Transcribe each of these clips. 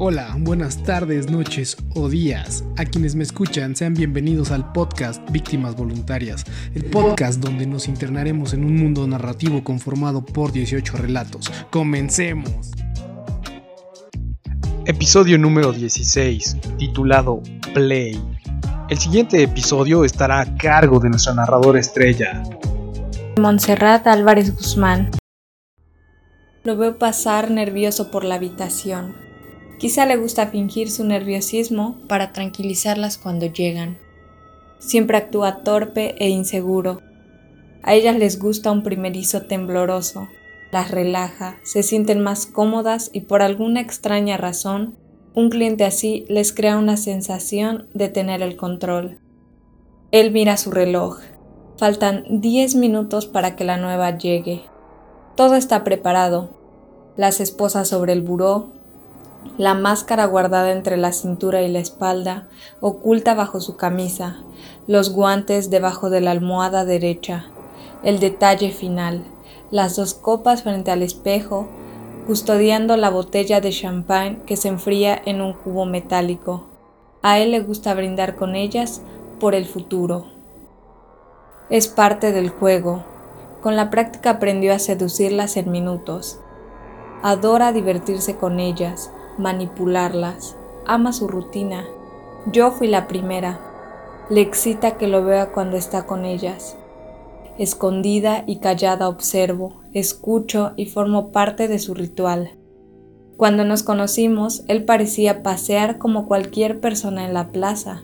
Hola, buenas tardes, noches o días. A quienes me escuchan, sean bienvenidos al podcast Víctimas Voluntarias, el podcast donde nos internaremos en un mundo narrativo conformado por 18 relatos. Comencemos. Episodio número 16, titulado Play. El siguiente episodio estará a cargo de nuestra narradora estrella. Montserrat Álvarez Guzmán. Lo veo pasar nervioso por la habitación. Quizá le gusta fingir su nerviosismo para tranquilizarlas cuando llegan. Siempre actúa torpe e inseguro. A ellas les gusta un primerizo tembloroso, las relaja, se sienten más cómodas y por alguna extraña razón, un cliente así les crea una sensación de tener el control. Él mira su reloj. Faltan 10 minutos para que la nueva llegue. Todo está preparado, las esposas sobre el buró, la máscara guardada entre la cintura y la espalda, oculta bajo su camisa, los guantes debajo de la almohada derecha, el detalle final, las dos copas frente al espejo, custodiando la botella de champán que se enfría en un cubo metálico. A él le gusta brindar con ellas por el futuro. Es parte del juego. Con la práctica aprendió a seducirlas en minutos. Adora divertirse con ellas, manipularlas, ama su rutina. Yo fui la primera. Le excita que lo vea cuando está con ellas. Escondida y callada observo, escucho y formo parte de su ritual. Cuando nos conocimos, él parecía pasear como cualquier persona en la plaza.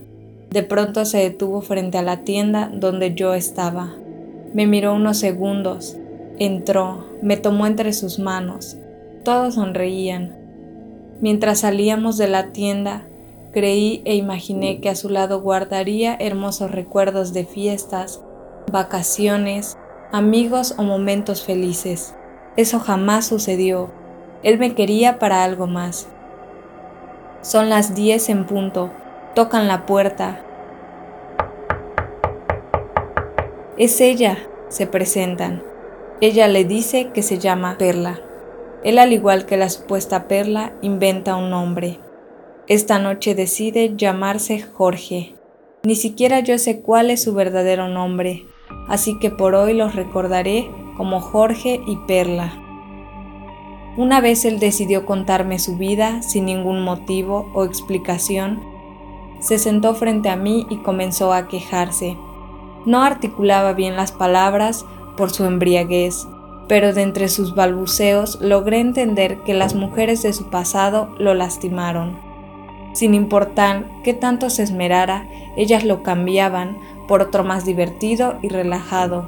De pronto se detuvo frente a la tienda donde yo estaba. Me miró unos segundos, entró, me tomó entre sus manos, todos sonreían. Mientras salíamos de la tienda, creí e imaginé que a su lado guardaría hermosos recuerdos de fiestas, vacaciones, amigos o momentos felices. Eso jamás sucedió. Él me quería para algo más. Son las diez en punto. Tocan la puerta. Es ella, se presentan. Ella le dice que se llama Perla. Él, al igual que la supuesta perla, inventa un nombre. Esta noche decide llamarse Jorge. Ni siquiera yo sé cuál es su verdadero nombre, así que por hoy los recordaré como Jorge y Perla. Una vez él decidió contarme su vida sin ningún motivo o explicación, se sentó frente a mí y comenzó a quejarse. No articulaba bien las palabras por su embriaguez, pero de entre sus balbuceos logré entender que las mujeres de su pasado lo lastimaron. Sin importar qué tanto se esmerara, ellas lo cambiaban por otro más divertido y relajado,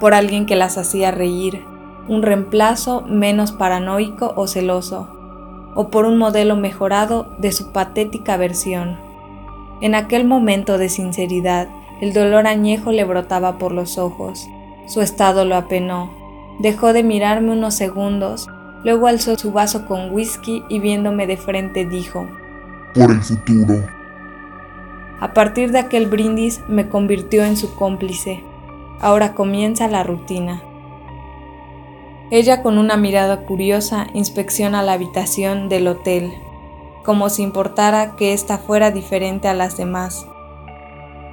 por alguien que las hacía reír, un reemplazo menos paranoico o celoso, o por un modelo mejorado de su patética versión. En aquel momento de sinceridad, el dolor añejo le brotaba por los ojos. Su estado lo apenó, Dejó de mirarme unos segundos, luego alzó su vaso con whisky y viéndome de frente dijo, Por el futuro. A partir de aquel brindis me convirtió en su cómplice. Ahora comienza la rutina. Ella con una mirada curiosa inspecciona la habitación del hotel, como si importara que ésta fuera diferente a las demás.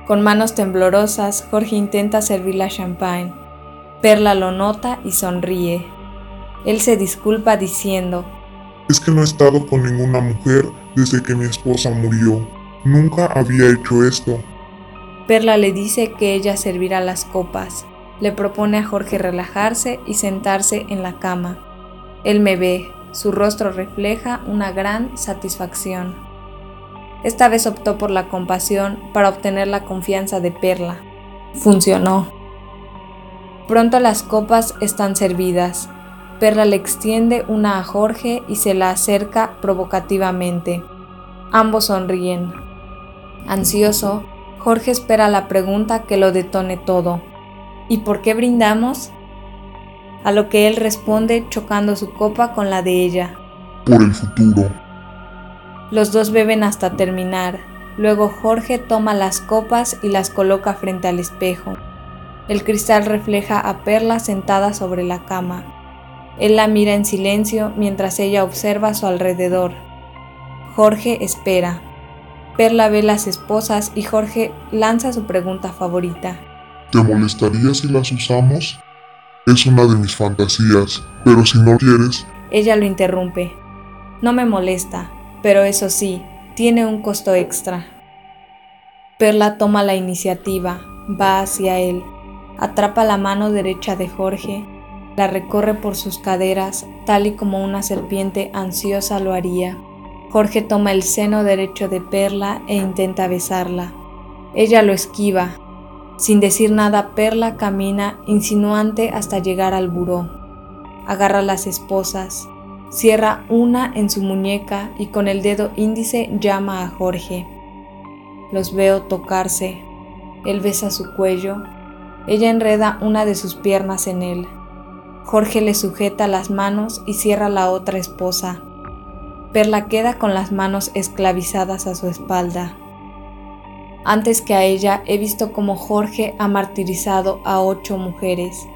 Con manos temblorosas, Jorge intenta servir la champagne. Perla lo nota y sonríe. Él se disculpa diciendo, Es que no he estado con ninguna mujer desde que mi esposa murió. Nunca había hecho esto. Perla le dice que ella servirá las copas. Le propone a Jorge relajarse y sentarse en la cama. Él me ve, su rostro refleja una gran satisfacción. Esta vez optó por la compasión para obtener la confianza de Perla. Funcionó. Pronto las copas están servidas. Perla le extiende una a Jorge y se la acerca provocativamente. Ambos sonríen. Ansioso, Jorge espera la pregunta que lo detone todo. ¿Y por qué brindamos? A lo que él responde chocando su copa con la de ella. Por el futuro. Los dos beben hasta terminar. Luego Jorge toma las copas y las coloca frente al espejo. El cristal refleja a Perla sentada sobre la cama. Él la mira en silencio mientras ella observa a su alrededor. Jorge espera. Perla ve las esposas y Jorge lanza su pregunta favorita. ¿Te molestaría si las usamos? Es una de mis fantasías, pero si no quieres... Ella lo interrumpe. No me molesta, pero eso sí, tiene un costo extra. Perla toma la iniciativa, va hacia él, atrapa la mano derecha de Jorge, la recorre por sus caderas tal y como una serpiente ansiosa lo haría. Jorge toma el seno derecho de Perla e intenta besarla. Ella lo esquiva. Sin decir nada, Perla camina insinuante hasta llegar al buró. Agarra las esposas, cierra una en su muñeca y con el dedo índice llama a Jorge. Los veo tocarse. Él besa su cuello. Ella enreda una de sus piernas en él. Jorge le sujeta las manos y cierra la otra esposa. Perla queda con las manos esclavizadas a su espalda. Antes que a ella he visto como Jorge ha martirizado a ocho mujeres.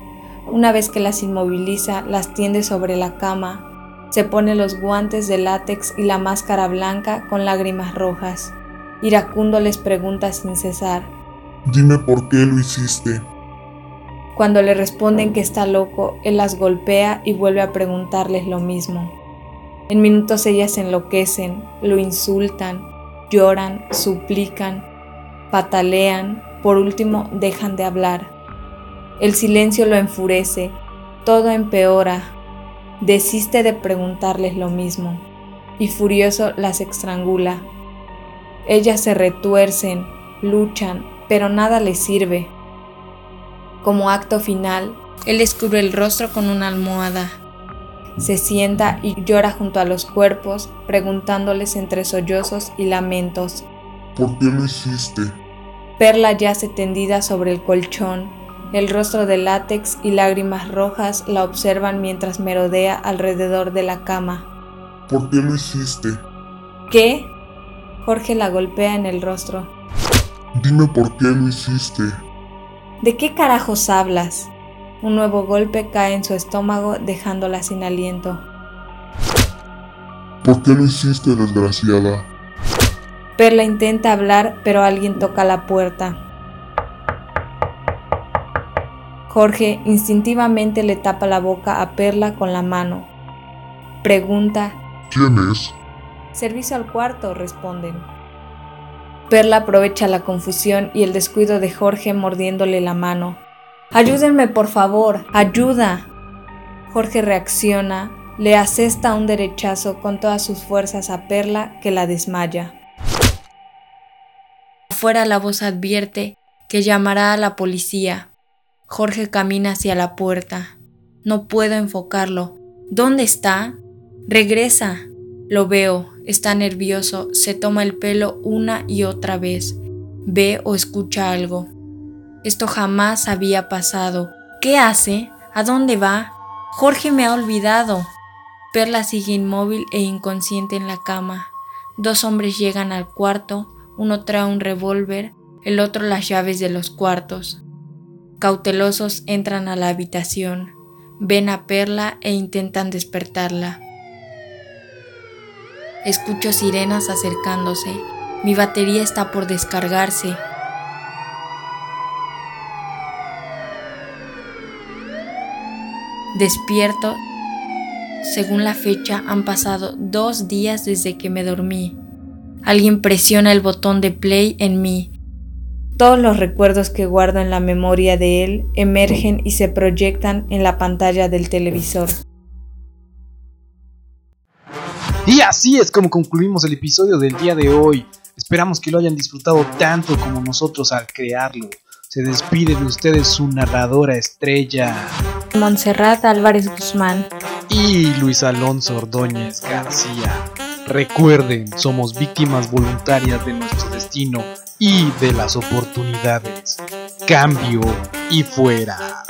Una vez que las inmoviliza, las tiende sobre la cama, se pone los guantes de látex y la máscara blanca con lágrimas rojas. Iracundo les pregunta sin cesar. Dime por qué lo hiciste. Cuando le responden que está loco, él las golpea y vuelve a preguntarles lo mismo. En minutos ellas enloquecen, lo insultan, lloran, suplican, patalean, por último dejan de hablar. El silencio lo enfurece, todo empeora, desiste de preguntarles lo mismo, y furioso las estrangula. Ellas se retuercen, luchan, pero nada les sirve. Como acto final, él descubre el rostro con una almohada se sienta y llora junto a los cuerpos, preguntándoles entre sollozos y lamentos. ¿Por qué lo hiciste? Perla yace tendida sobre el colchón, el rostro de látex y lágrimas rojas la observan mientras merodea alrededor de la cama. ¿Por qué lo hiciste? ¿Qué? Jorge la golpea en el rostro. Dime por qué lo hiciste. ¿De qué carajos hablas? Un nuevo golpe cae en su estómago dejándola sin aliento. ¿Por qué lo hiciste, desgraciada? Perla intenta hablar, pero alguien toca la puerta. Jorge instintivamente le tapa la boca a Perla con la mano. Pregunta. ¿Quién es? Servicio al cuarto, responden. Perla aprovecha la confusión y el descuido de Jorge mordiéndole la mano. Ayúdenme, por favor, ayuda. Jorge reacciona, le asesta un derechazo con todas sus fuerzas a Perla que la desmaya. Afuera la voz advierte que llamará a la policía. Jorge camina hacia la puerta. No puedo enfocarlo. ¿Dónde está? Regresa. Lo veo, está nervioso, se toma el pelo una y otra vez. Ve o escucha algo. Esto jamás había pasado. ¿Qué hace? ¿A dónde va? Jorge me ha olvidado. Perla sigue inmóvil e inconsciente en la cama. Dos hombres llegan al cuarto, uno trae un revólver, el otro las llaves de los cuartos. Cautelosos entran a la habitación, ven a Perla e intentan despertarla. Escucho sirenas acercándose. Mi batería está por descargarse. Despierto. Según la fecha, han pasado dos días desde que me dormí. Alguien presiona el botón de play en mí. Todos los recuerdos que guardo en la memoria de él emergen y se proyectan en la pantalla del televisor. Y así es como concluimos el episodio del día de hoy. Esperamos que lo hayan disfrutado tanto como nosotros al crearlo. Se despide de ustedes su narradora estrella. Montserrat Álvarez Guzmán. Y Luis Alonso Ordóñez García. Recuerden, somos víctimas voluntarias de nuestro destino y de las oportunidades. Cambio y fuera.